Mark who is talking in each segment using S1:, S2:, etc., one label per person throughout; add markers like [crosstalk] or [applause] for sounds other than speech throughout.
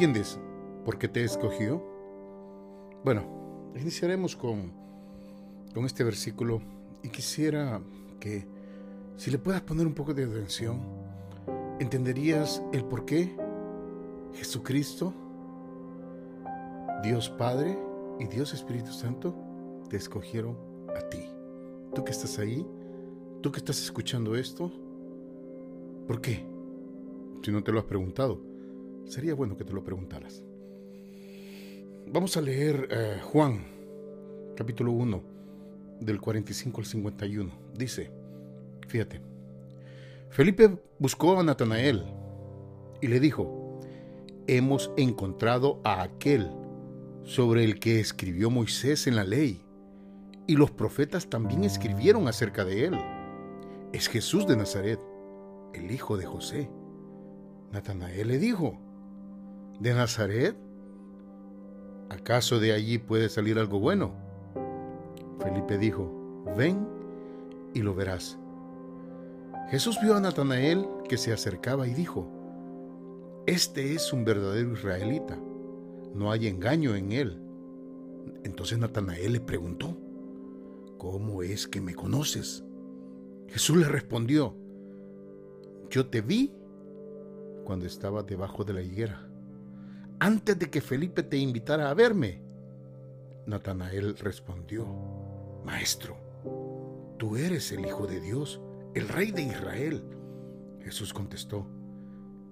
S1: ¿Entiendes por qué te he escogido? Bueno, iniciaremos con, con este versículo y quisiera que si le puedas poner un poco de atención, entenderías el por qué Jesucristo, Dios Padre y Dios Espíritu Santo te escogieron a ti. Tú que estás ahí, tú que estás escuchando esto, ¿por qué? Si no te lo has preguntado, sería bueno que te lo preguntaras. Vamos a leer eh, Juan, capítulo 1, del 45 al 51. Dice, fíjate, Felipe buscó a Natanael y le dijo, hemos encontrado a aquel sobre el que escribió Moisés en la ley, y los profetas también escribieron acerca de él. Es Jesús de Nazaret, el hijo de José. Natanael le dijo, ¿de Nazaret? ¿Acaso de allí puede salir algo bueno? Felipe dijo, ven y lo verás. Jesús vio a Natanael que se acercaba y dijo, Este es un verdadero israelita, no hay engaño en él. Entonces Natanael le preguntó, ¿cómo es que me conoces? Jesús le respondió, yo te vi cuando estaba debajo de la higuera, antes de que Felipe te invitara a verme. Natanael respondió, Maestro, tú eres el Hijo de Dios, el Rey de Israel. Jesús contestó,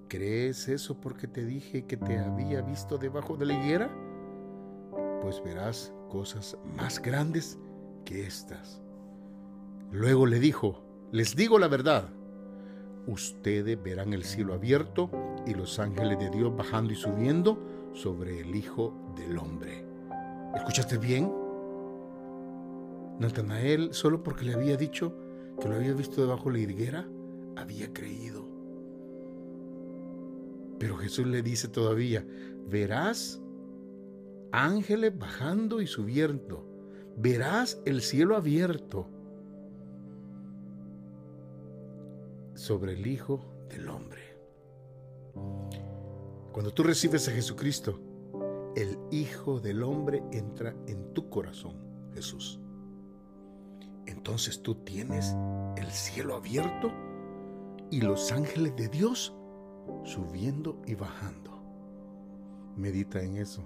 S1: ¿crees eso porque te dije que te había visto debajo de la higuera? Pues verás cosas más grandes que estas. Luego le dijo, les digo la verdad, ustedes verán el cielo abierto y los ángeles de Dios bajando y subiendo sobre el Hijo del Hombre. ¿Escuchaste bien? Natanael, solo porque le había dicho que lo había visto debajo de la higuera, había creído. Pero Jesús le dice todavía, verás ángeles bajando y subiendo, verás el cielo abierto sobre el Hijo del Hombre. Cuando tú recibes a Jesucristo, el Hijo del Hombre entra en tu corazón, Jesús. Entonces tú tienes el cielo abierto y los ángeles de Dios subiendo y bajando. Medita en eso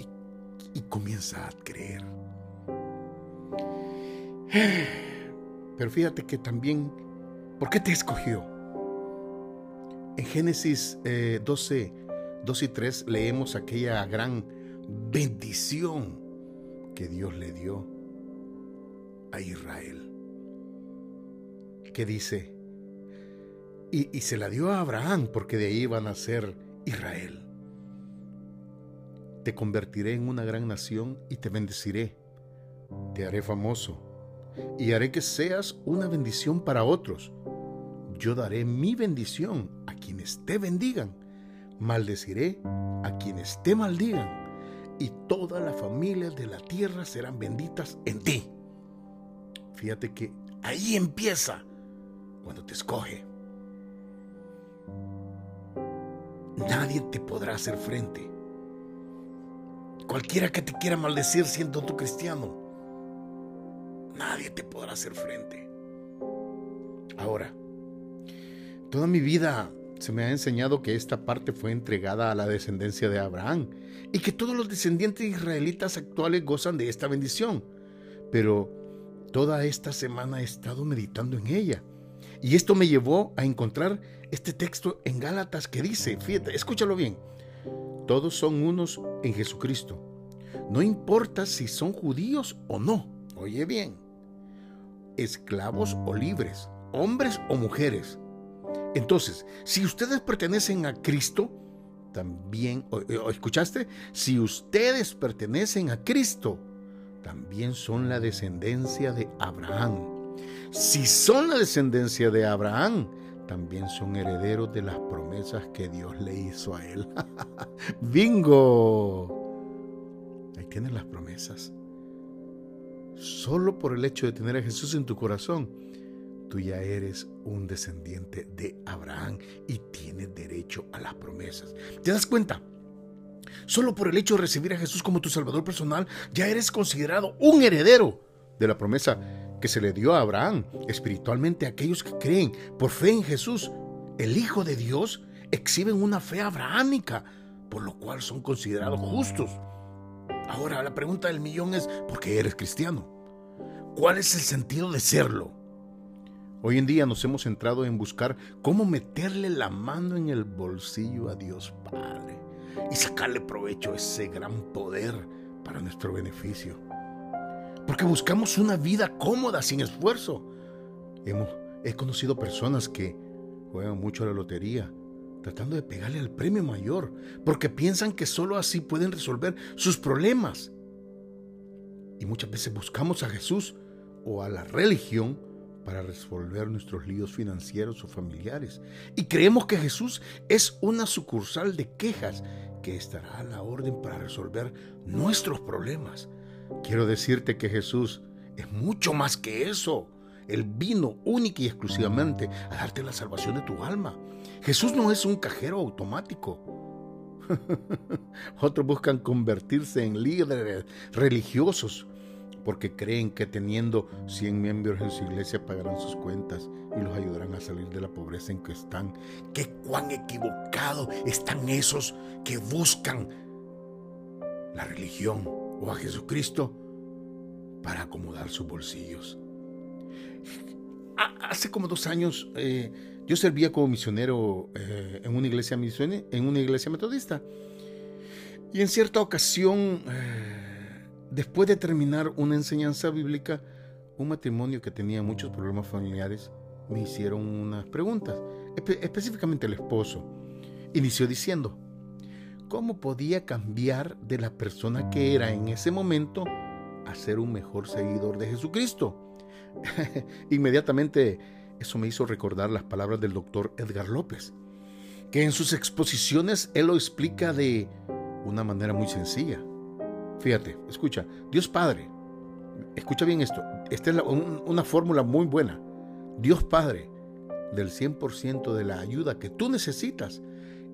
S1: y, y comienza a creer. Pero fíjate que también, ¿por qué te escogió? En Génesis 12, eh, 2 y 3 leemos aquella gran bendición que Dios le dio a Israel. Que dice, y, y se la dio a Abraham porque de ahí iban a ser Israel. Te convertiré en una gran nación y te bendeciré. Te haré famoso y haré que seas una bendición para otros. Yo daré mi bendición a quienes te bendigan, maldeciré a quienes te maldigan, y todas las familias de la tierra serán benditas en ti. Fíjate que ahí empieza cuando te escoge. Nadie te podrá hacer frente. Cualquiera que te quiera maldecir siendo tu cristiano, nadie te podrá hacer frente. Ahora, toda mi vida se me ha enseñado que esta parte fue entregada a la descendencia de Abraham y que todos los descendientes israelitas actuales gozan de esta bendición. Pero toda esta semana he estado meditando en ella. Y esto me llevó a encontrar este texto en Gálatas que dice, fíjate, escúchalo bien, todos son unos en Jesucristo. No importa si son judíos o no, oye bien, esclavos o libres, hombres o mujeres. Entonces, si ustedes pertenecen a Cristo, también, ¿escuchaste? Si ustedes pertenecen a Cristo, también son la descendencia de Abraham. Si son la descendencia de Abraham, también son herederos de las promesas que Dios le hizo a él. [laughs] ¡Bingo! Ahí tienen las promesas. Solo por el hecho de tener a Jesús en tu corazón, tú ya eres un descendiente de Abraham y tienes derecho a las promesas. ¿Te das cuenta? Solo por el hecho de recibir a Jesús como tu Salvador personal, ya eres considerado un heredero de la promesa que se le dio a Abraham. Espiritualmente, aquellos que creen por fe en Jesús, el Hijo de Dios, exhiben una fe abrahámica, por lo cual son considerados justos. Ahora, la pregunta del millón es, ¿por qué eres cristiano? ¿Cuál es el sentido de serlo? Hoy en día nos hemos centrado en buscar cómo meterle la mano en el bolsillo a Dios Padre y sacarle provecho a ese gran poder para nuestro beneficio. Porque buscamos una vida cómoda, sin esfuerzo. He conocido personas que juegan mucho a la lotería, tratando de pegarle al premio mayor, porque piensan que solo así pueden resolver sus problemas. Y muchas veces buscamos a Jesús o a la religión para resolver nuestros líos financieros o familiares. Y creemos que Jesús es una sucursal de quejas que estará a la orden para resolver nuestros problemas. Quiero decirte que Jesús es mucho más que eso. Él vino única y exclusivamente a darte la salvación de tu alma. Jesús no es un cajero automático. [laughs] Otros buscan convertirse en líderes religiosos porque creen que teniendo 100 miembros en su iglesia pagarán sus cuentas y los ayudarán a salir de la pobreza en que están. Qué cuán equivocado están esos que buscan la religión o a Jesucristo para acomodar sus bolsillos. Hace como dos años eh, yo servía como misionero eh, en, una iglesia en una iglesia metodista. Y en cierta ocasión, eh, después de terminar una enseñanza bíblica, un matrimonio que tenía muchos problemas familiares me hicieron unas preguntas, específicamente el esposo. Inició diciendo, ¿cómo podía cambiar de la persona que era en ese momento a ser un mejor seguidor de Jesucristo? [laughs] Inmediatamente eso me hizo recordar las palabras del doctor Edgar López, que en sus exposiciones él lo explica de una manera muy sencilla. Fíjate, escucha, Dios Padre, escucha bien esto, esta es una fórmula muy buena. Dios Padre, del 100% de la ayuda que tú necesitas,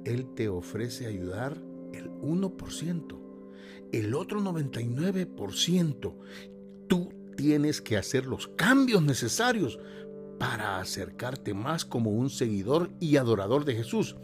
S1: Él te ofrece ayudar el 1%. El otro 99%, tú tienes que hacer los cambios necesarios para acercarte más como un seguidor y adorador de Jesús.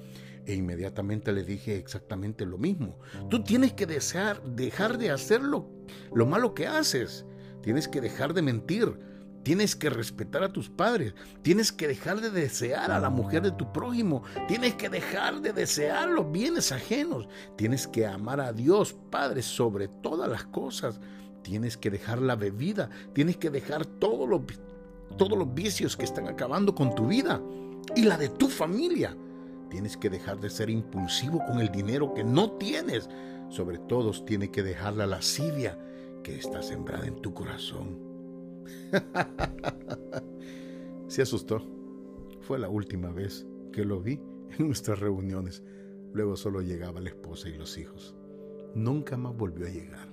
S1: E inmediatamente le dije exactamente lo mismo. Tú tienes que desear, dejar de hacer lo, lo malo que haces. Tienes que dejar de mentir. Tienes que respetar a tus padres. Tienes que dejar de desear a la mujer de tu prójimo. Tienes que dejar de desear los bienes ajenos. Tienes que amar a Dios, Padre, sobre todas las cosas. Tienes que dejar la bebida. Tienes que dejar todo lo todos los vicios que están acabando con tu vida y la de tu familia. Tienes que dejar de ser impulsivo con el dinero que no tienes. Sobre todo, tienes que dejar la lascivia que está sembrada en tu corazón. [laughs] Se asustó. Fue la última vez que lo vi en nuestras reuniones. Luego solo llegaba la esposa y los hijos. Nunca más volvió a llegar.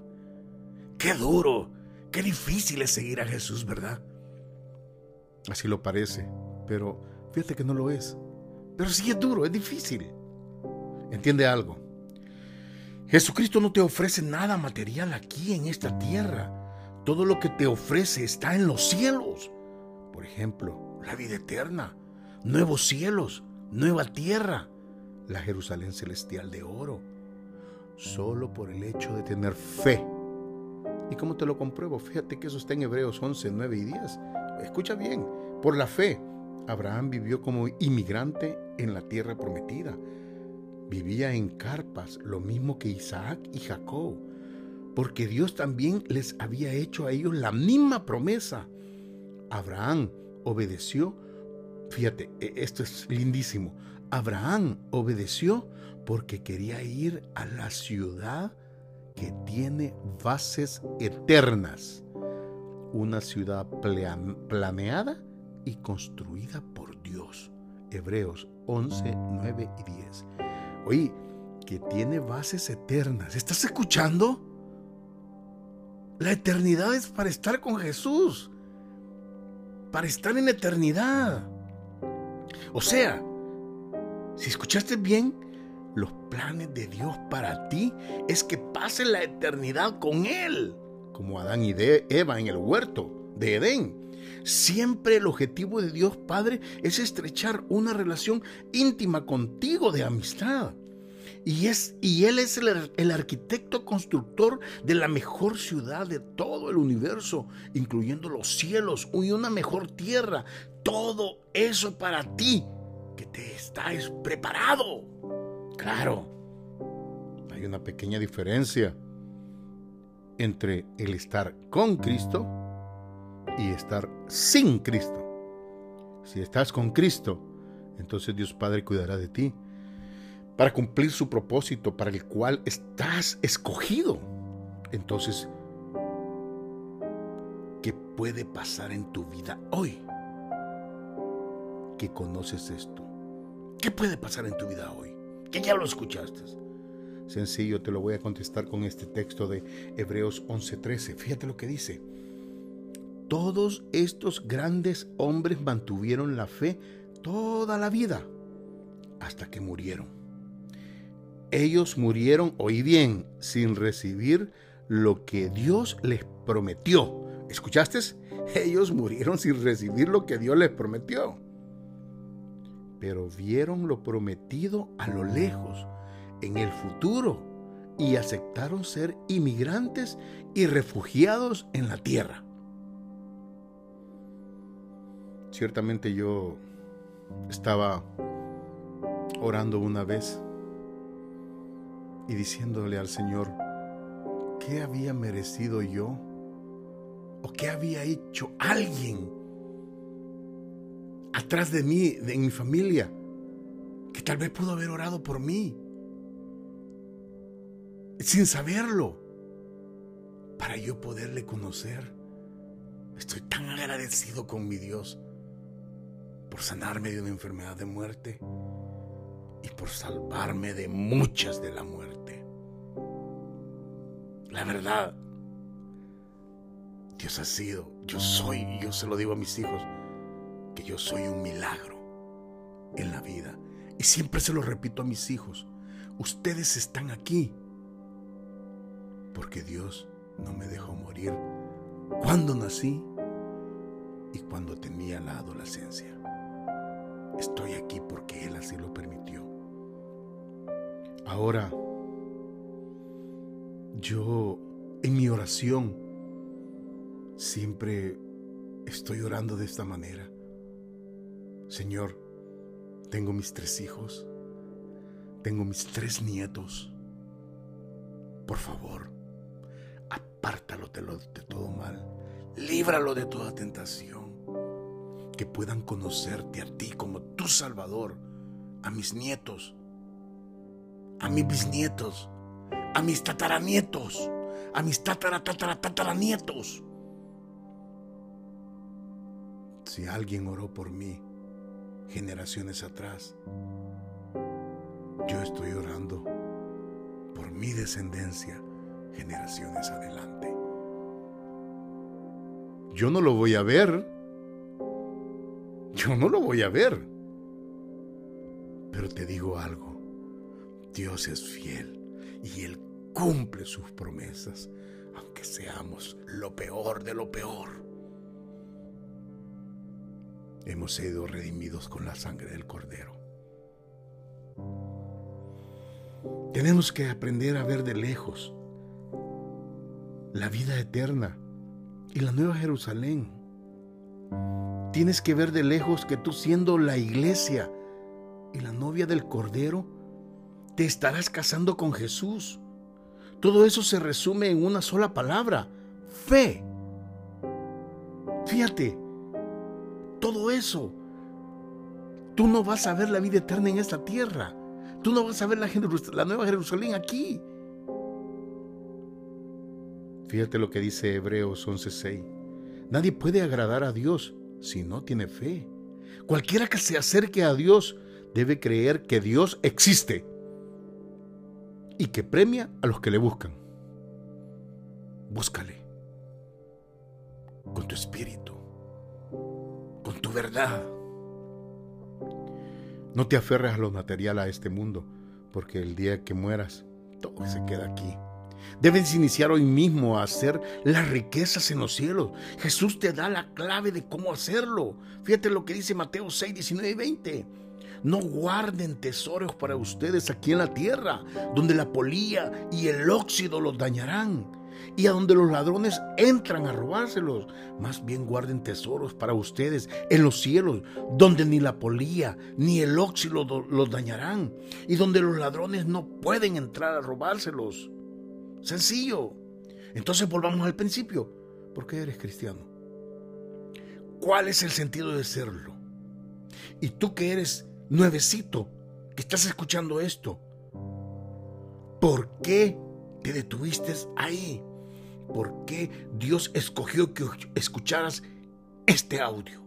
S1: Qué duro, qué difícil es seguir a Jesús, ¿verdad? Así lo parece, pero fíjate que no lo es. Pero sí es duro, es difícil. Entiende algo. Jesucristo no te ofrece nada material aquí en esta tierra. Todo lo que te ofrece está en los cielos. Por ejemplo, la vida eterna, nuevos cielos, nueva tierra, la Jerusalén celestial de oro. Solo por el hecho de tener fe. ¿Y cómo te lo compruebo? Fíjate que eso está en Hebreos 11, 9 y 10. Escucha bien, por la fe, Abraham vivió como inmigrante en la tierra prometida. Vivía en carpas, lo mismo que Isaac y Jacob, porque Dios también les había hecho a ellos la misma promesa. Abraham obedeció, fíjate, e, esto es lindísimo. Abraham obedeció porque quería ir a la ciudad que tiene bases eternas una ciudad planeada y construida por Dios. Hebreos 11, 9 y 10. Oye, que tiene bases eternas. ¿Estás escuchando? La eternidad es para estar con Jesús, para estar en eternidad. O sea, si escuchaste bien, los planes de Dios para ti es que pases la eternidad con Él, como Adán y Eva en el huerto de Edén. Siempre el objetivo de Dios Padre es estrechar una relación íntima contigo de amistad. Y, es, y Él es el, el, arquitecto constructor de la mejor ciudad de todo el universo, incluyendo los cielos y una mejor tierra. Todo eso para ti, que te estás preparado. Claro, hay una pequeña diferencia entre el estar con Cristo y estar sin Cristo. Si estás con Cristo, entonces Dios Padre cuidará de ti para cumplir su propósito para el cual estás escogido. Entonces, ¿qué puede pasar en tu vida hoy? Que conoces esto. ¿Qué puede pasar en tu vida hoy? Que ya lo escuchaste. Sencillo, te lo voy a contestar con este texto de Hebreos 11:13. Fíjate lo que dice. Todos estos grandes hombres mantuvieron la fe toda la vida hasta que murieron. Ellos murieron, oí bien, sin recibir lo que Dios les prometió. ¿Escuchaste? Ellos murieron sin recibir lo que Dios les prometió. Pero vieron lo prometido a lo lejos, en el futuro, y aceptaron ser inmigrantes y refugiados en la tierra. Ciertamente yo estaba orando una vez y diciéndole al Señor, ¿qué había merecido yo? ¿O qué había hecho alguien atrás de mí, de mi familia, que tal vez pudo haber orado por mí? Sin saberlo, para yo poderle conocer. Estoy tan agradecido con mi Dios por sanarme de una enfermedad de muerte y por salvarme de muchas de la muerte. La verdad, Dios ha sido, yo soy, y yo se lo digo a mis hijos, que yo soy un milagro en la vida. Y siempre se lo repito a mis hijos, ustedes están aquí porque Dios no me dejó morir cuando nací y cuando tenía la adolescencia. Estoy aquí porque Él así lo permitió. Ahora, yo en mi oración siempre estoy orando de esta manera. Señor, tengo mis tres hijos, tengo mis tres nietos. Por favor, apártalo de, todo mal, líbralo de toda tentación que puedan conocerte a ti como tu Salvador, a mis nietos, a mis bisnietos, a mis tataranietos, a mis tatara, tatara, tataranietos. Si alguien oró por mí generaciones atrás, yo estoy orando por mi descendencia generaciones adelante. Yo no lo voy a ver, yo no lo voy a ver. Pero te digo algo, Dios es fiel y Él cumple sus promesas, aunque seamos lo peor de lo peor. Hemos sido redimidos con la sangre del Cordero. Tenemos que aprender a ver de lejos la vida eterna y la nueva Jerusalén Tienes que ver de lejos que tú siendo la iglesia y la novia del Cordero, te estarás casando con Jesús. Todo eso se resume en una sola palabra, fe. Fíjate, todo eso. Tú no vas a ver la vida eterna en esta tierra. Tú no vas a ver la, nueva Jerusalén aquí. Fíjate lo que dice Hebreos 11:6. Nadie puede agradar a Dios si no tiene fe. Cualquiera que se acerque a Dios debe creer que Dios existe y que premia a los que le buscan. Búscale, tu espíritu, con tu verdad. No te aferres a lo material, a este mundo, porque el día que mueras, todo se queda aquí. Debes iniciar hoy mismo a hacer las riquezas en los cielos. Jesús te da la clave de cómo hacerlo. Fíjate lo que dice Mateo 6, 19 y 20. No guarden tesoros para ustedes aquí en la tierra, donde la polía y el óxido los dañarán, y a donde los ladrones entran a robárselos. Más bien guarden tesoros para ustedes en los cielos, donde ni la polía ni el óxido los dañarán, y donde los ladrones no pueden entrar a robárselos. Sencillo. Entonces volvamos al principio. ¿Por qué eres cristiano? ¿Cuál es el sentido de serlo? Y tú que eres nuevecito que estás escuchando esto, ¿por qué te detuviste ahí? ¿Por qué Dios escogió que escucharas este audio?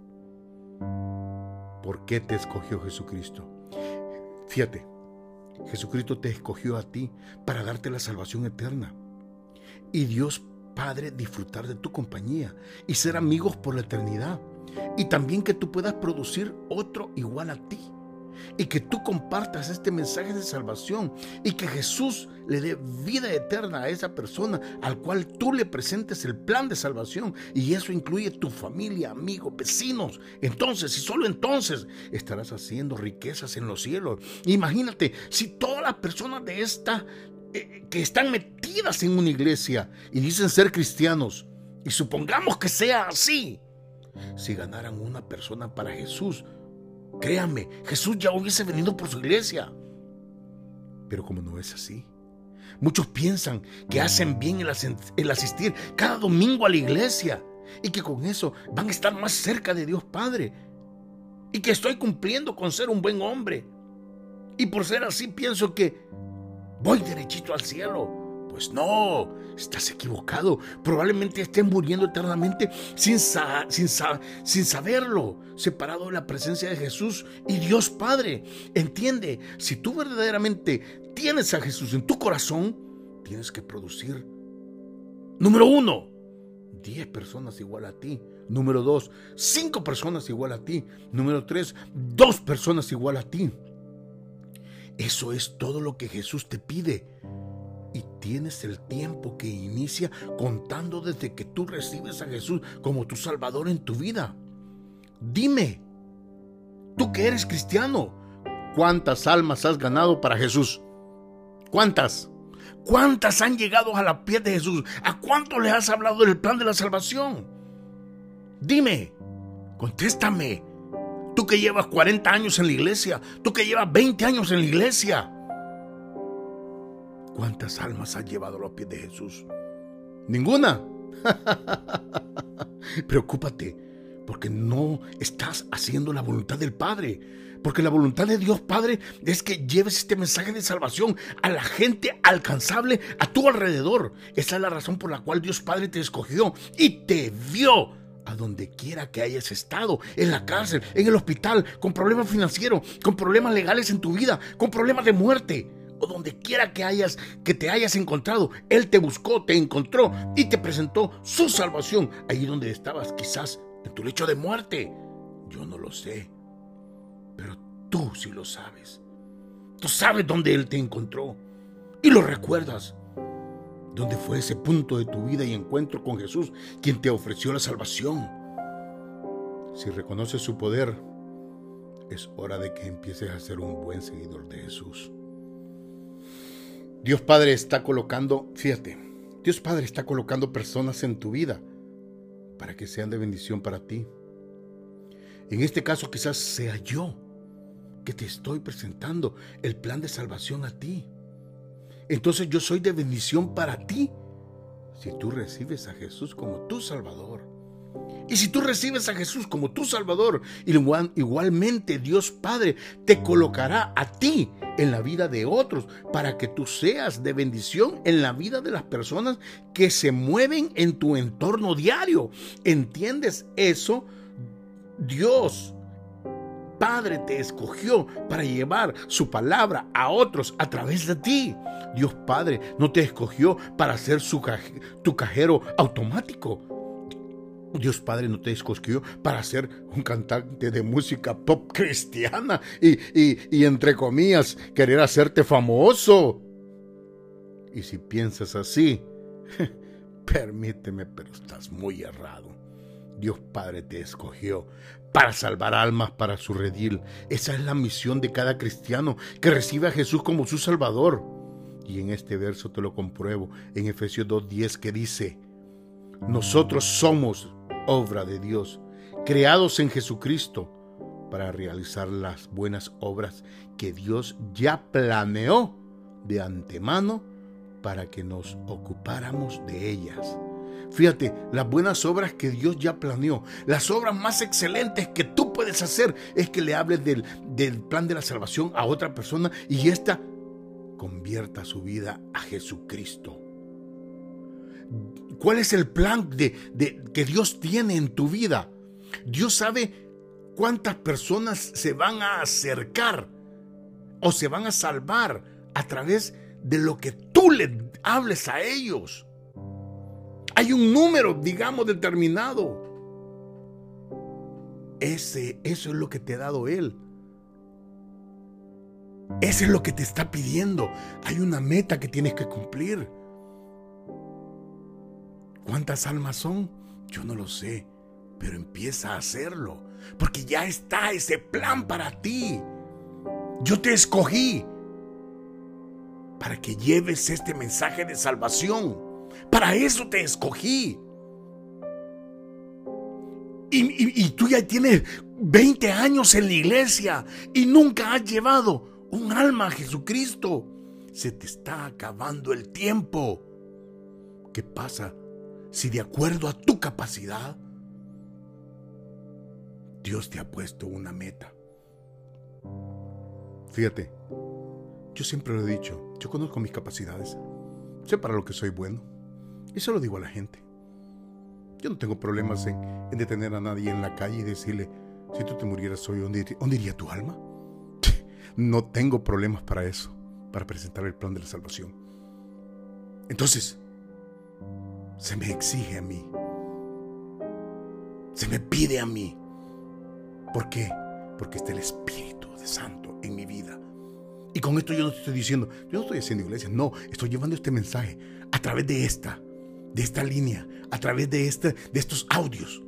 S1: ¿Por qué te escogió Jesucristo? Fíjate, Jesucristo te escogió a ti para darte la salvación eterna. Y Dios Padre disfrutar de tu compañía y ser amigos por la eternidad. Y también que tú puedas producir otro igual a ti y que tú compartas este mensaje de salvación y que Jesús le dé vida eterna a esa persona al cual tú le presentes el plan de salvación y eso incluye tu familia, amigos, vecinos. Entonces, y solo entonces estarás haciendo riquezas en los cielos. Imagínate si todas las personas de esta eh, que están metidas en una iglesia y dicen ser cristianos y supongamos que sea así, si ganaran una persona para Jesús, Créanme, Jesús ya hubiese venido por su iglesia. Pero como no es así, muchos piensan que hacen bien el, asistir cada domingo a la iglesia y que con eso van a estar más cerca de Dios Padre y que estoy cumpliendo con ser un buen hombre. Y por ser así pienso que voy derechito al cielo. Pues no, estás equivocado. Probablemente estén muriendo eternamente sin, sin, sin saberlo, separado de la presencia de Jesús y Dios Padre. Entiende, si tú verdaderamente tienes a Jesús en tu corazón, tienes que producir, número uno, 10 personas igual a ti. Número dos, 5 personas igual a ti. Número tres, 2 personas igual a ti. Eso es todo lo que Jesús te pide y tienes el tiempo que inicia contando desde que tú recibes a Jesús como tu Salvador en tu vida. Dime, tú que eres cristiano, ¿cuántas almas has ganado para Jesús? ¿Cuántas? ¿Cuántas han llegado a la piel de Jesús? ¿A cuánto le has hablado del plan de la salvación? Dime, contéstame. Tú que llevas 40 años en la iglesia, tú que llevas 20 años en la iglesia. ¿Cuántas almas has llevado a los pies de Jesús? Ninguna. [laughs] Preocúpate, porque no estás haciendo la voluntad del Padre. Porque la voluntad de Dios Padre es que lleves este mensaje de salvación a la gente alcanzable a tu alrededor. Esa es la razón por la cual Dios Padre te escogió y te vio a donde quiera que hayas estado, en la cárcel, en el hospital, con problemas financieros, con problemas legales en tu vida, con problemas de muerte o donde quiera que hayas que te hayas encontrado, él te buscó, te encontró y te presentó su salvación ahí donde estabas, quizás en tu lecho de muerte. Yo no lo sé, pero tú sí lo sabes. Tú sabes dónde él te encontró y lo recuerdas. ¿Dónde fue ese punto de tu vida y encuentro con Jesús, quien te ofreció la salvación? Si reconoces su poder, es hora de que empieces a ser un buen seguidor de Jesús. Dios Padre está colocando, fíjate, Dios Padre está colocando personas en tu vida para que sean de bendición para ti. En este caso quizás sea yo que te estoy presentando el plan de salvación a ti. Entonces yo soy de bendición para ti si tú recibes a Jesús como tu Salvador. Y si tú recibes a Jesús como tu Salvador, igualmente Dios Padre te colocará a ti en la vida de otros para que tú seas de bendición en la vida de las personas que se mueven en tu entorno diario. ¿Entiendes eso? Dios Padre te escogió para llevar su palabra a otros a través de ti. Dios Padre no te escogió para ser su tu cajero automático. Dios Padre no te escogió para ser un cantante de música pop cristiana y, y, entre comillas, querer hacerte famoso. Y si piensas así, [laughs] permíteme, pero estás muy errado. Dios Padre te escogió para salvar almas para su redil. Esa es la misión de cada cristiano que recibe a Jesús como su Salvador. Y en este verso te lo compruebo en Efesios 2.10 que dice, nosotros somos obra de Dios, creados en Jesucristo para realizar las buenas obras que Dios ya planeó de antemano para que nos ocupáramos de ellas. Fíjate, las buenas obras que Dios ya planeó, las obras más excelentes que tú puedes hacer es que le hables del, del plan de la salvación a otra persona y ésta convierta su vida a Jesucristo. ¿Cuál es el plan de, que Dios tiene en tu vida? Dios sabe cuántas personas se van a acercar o se van a salvar a través de lo que tú le hables a ellos. Hay un número, digamos, determinado. Ese, eso es lo que te ha dado Él. Ese es lo que te está pidiendo. Hay una meta que tienes que cumplir. ¿Cuántas almas son? Yo no lo sé, pero empieza a hacerlo, porque ya está ese plan para ti. Yo te escogí para que lleves este mensaje de salvación. Para eso te escogí. Y, tú ya tienes 20 años en la iglesia y nunca has llevado un alma a Jesucristo. Se te está acabando el tiempo. ¿Qué pasa si de acuerdo a tu capacidad, Dios te ha puesto una meta? Fíjate, yo siempre lo he dicho, yo conozco mis capacidades, sé para lo que soy bueno, y lo digo a la gente. Yo no tengo problemas en, detener a nadie en la calle y decirle, si tú te murieras hoy, ¿dónde, ¿dónde iría tu alma? [laughs] No tengo problemas para eso, para presentar el plan de la salvación. Entonces, se me exige a mí. Se me pide a mí. ¿Por qué? Porque está el Espíritu de Santo en mi vida. Y con esto yo no estoy diciendo, yo no estoy haciendo iglesia, no, estoy llevando este mensaje a través de esta, de esta línea, a través de, este, de estos audios,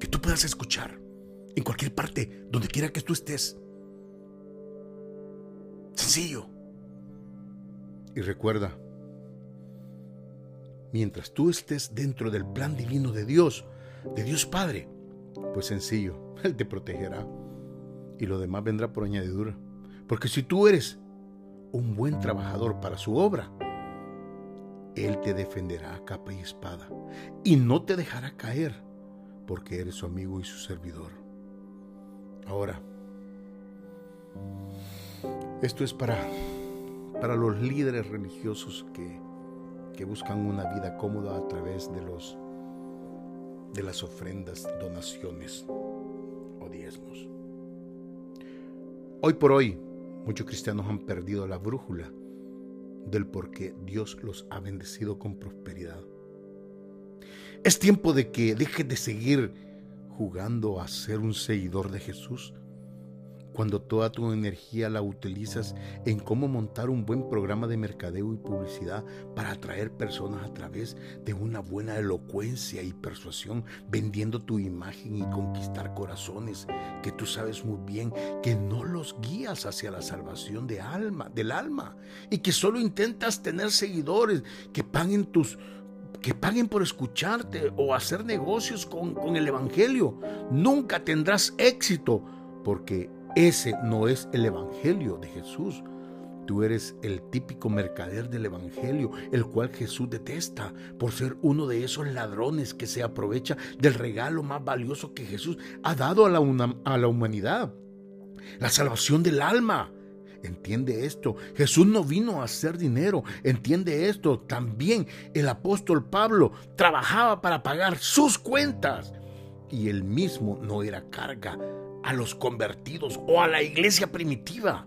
S1: que tú puedas escuchar en cualquier parte, donde quiera que tú estés. Sencillo. Y recuerda, mientras tú estés dentro del plan divino de Dios, de Dios Padre, pues sencillo, [laughs] Él te protegerá y lo demás vendrá por añadidura. Porque si tú eres un buen trabajador para su obra, Él te defenderá a capa y espada y no te dejará caer porque eres su amigo y su servidor. Ahora, esto es para, para los líderes religiosos que que buscan una vida cómoda a través de los de las ofrendas, donaciones o diezmos. Hoy por hoy, muchos cristianos han perdido la brújula del por qué Dios los ha bendecido con prosperidad. Es tiempo de que dejes de seguir jugando a ser un seguidor de Jesús cuando toda tu energía la utilizas en cómo montar un buen programa de mercadeo y publicidad para atraer personas a través de una buena elocuencia y persuasión, vendiendo tu imagen y conquistar corazones que tú sabes muy bien que no los guías hacia la salvación de alma, del alma y que solo intentas tener seguidores que paguen tus que paguen por escucharte o hacer negocios con, con el Evangelio. Nunca tendrás éxito porque ese no es el Evangelio de Jesús. Tú eres el típico mercader del Evangelio, el cual Jesús detesta por ser uno de esos ladrones que se aprovecha del regalo más valioso que Jesús ha dado a la, humanidad, la salvación del alma. Entiende esto. Jesús no vino a hacer dinero. Entiende esto. También el apóstol Pablo trabajaba para pagar sus cuentas. Y él mismo no era carga a los convertidos o a la iglesia primitiva.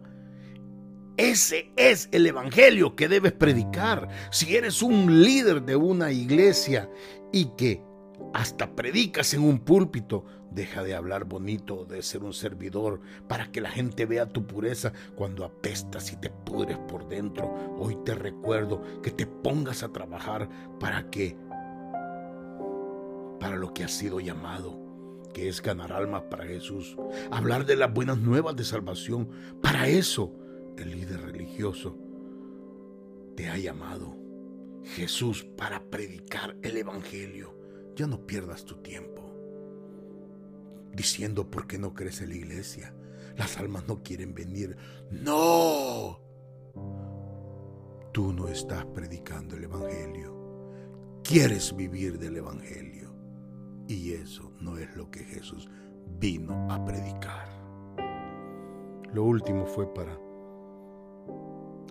S1: Ese es el evangelio que debes predicar. Si eres un líder de una iglesia y que hasta predicas en un púlpito. Deja de hablar bonito, de ser un servidor, para que la gente vea tu pureza cuando apestas y te pudres por dentro. Hoy te recuerdo que te pongas a trabajar para que, para lo que has sido llamado, que es ganar almas para Jesús, hablar de las buenas nuevas de salvación. Para eso, el líder religioso te ha llamado Jesús para predicar el Evangelio ya no pierdas tu tiempo diciendo por qué no crees en la iglesia. Las almas no quieren venir. No. Tú no estás predicando el Evangelio. Quieres vivir del Evangelio. Y eso no es lo que Jesús vino a predicar. Lo último fue para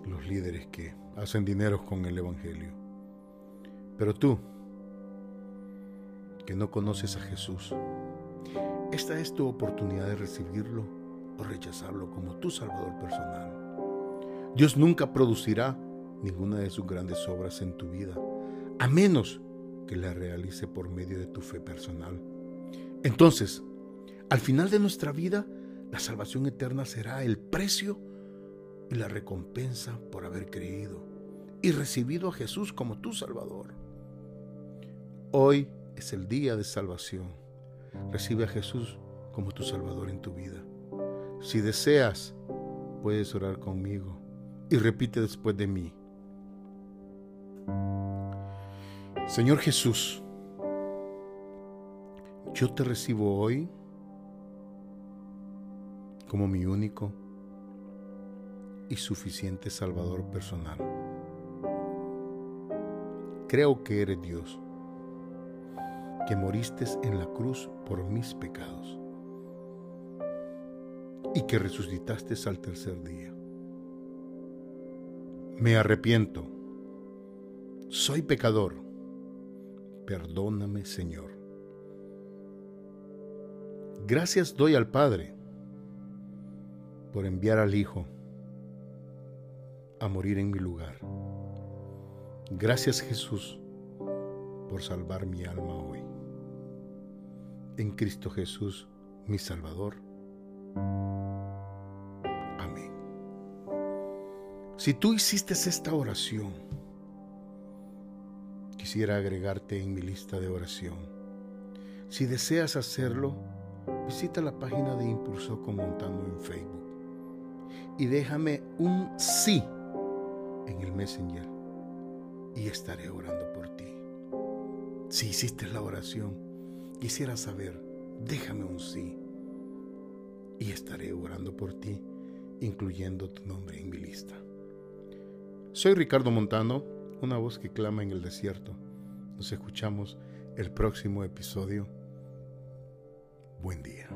S1: los líderes que hacen dinero con el Evangelio. Pero tú, que no conoces a Jesús, esta es tu oportunidad de recibirlo o rechazarlo como tu Salvador personal. Dios nunca producirá ninguna de sus grandes obras en tu vida, a menos que la realice por medio de tu fe personal. Entonces, al final de nuestra vida, la salvación eterna será el precio y la recompensa por haber creído y recibido a Jesús como tu Salvador. Hoy es el día de salvación. Recibe a Jesús como tu Salvador en tu vida. Si deseas, puedes orar conmigo y repite después de mí. Señor Jesús, yo te recibo hoy como mi único y suficiente Salvador personal. Creo que eres Dios que moriste en la cruz por mis pecados y que resucitaste al tercer día. Me arrepiento. Soy pecador. Perdóname, Señor. Gracias doy al Padre por enviar al Hijo a morir en mi lugar. Gracias Jesús por salvar mi alma hoy en Cristo Jesús, mi Salvador. Amén. Si tú hiciste esta oración, quisiera agregarte en mi lista de oración. Si deseas hacerlo, visita la página de Impulso con Montano en Facebook y déjame un sí en el Messenger y estaré orando por ti. Si hiciste la oración, Quisiera saber, déjame un sí y estaré orando por ti, incluyendo tu nombre en mi lista. Soy Ricardo Montano, una voz que clama en el desierto. Nos escuchamos el próximo episodio. Buen día.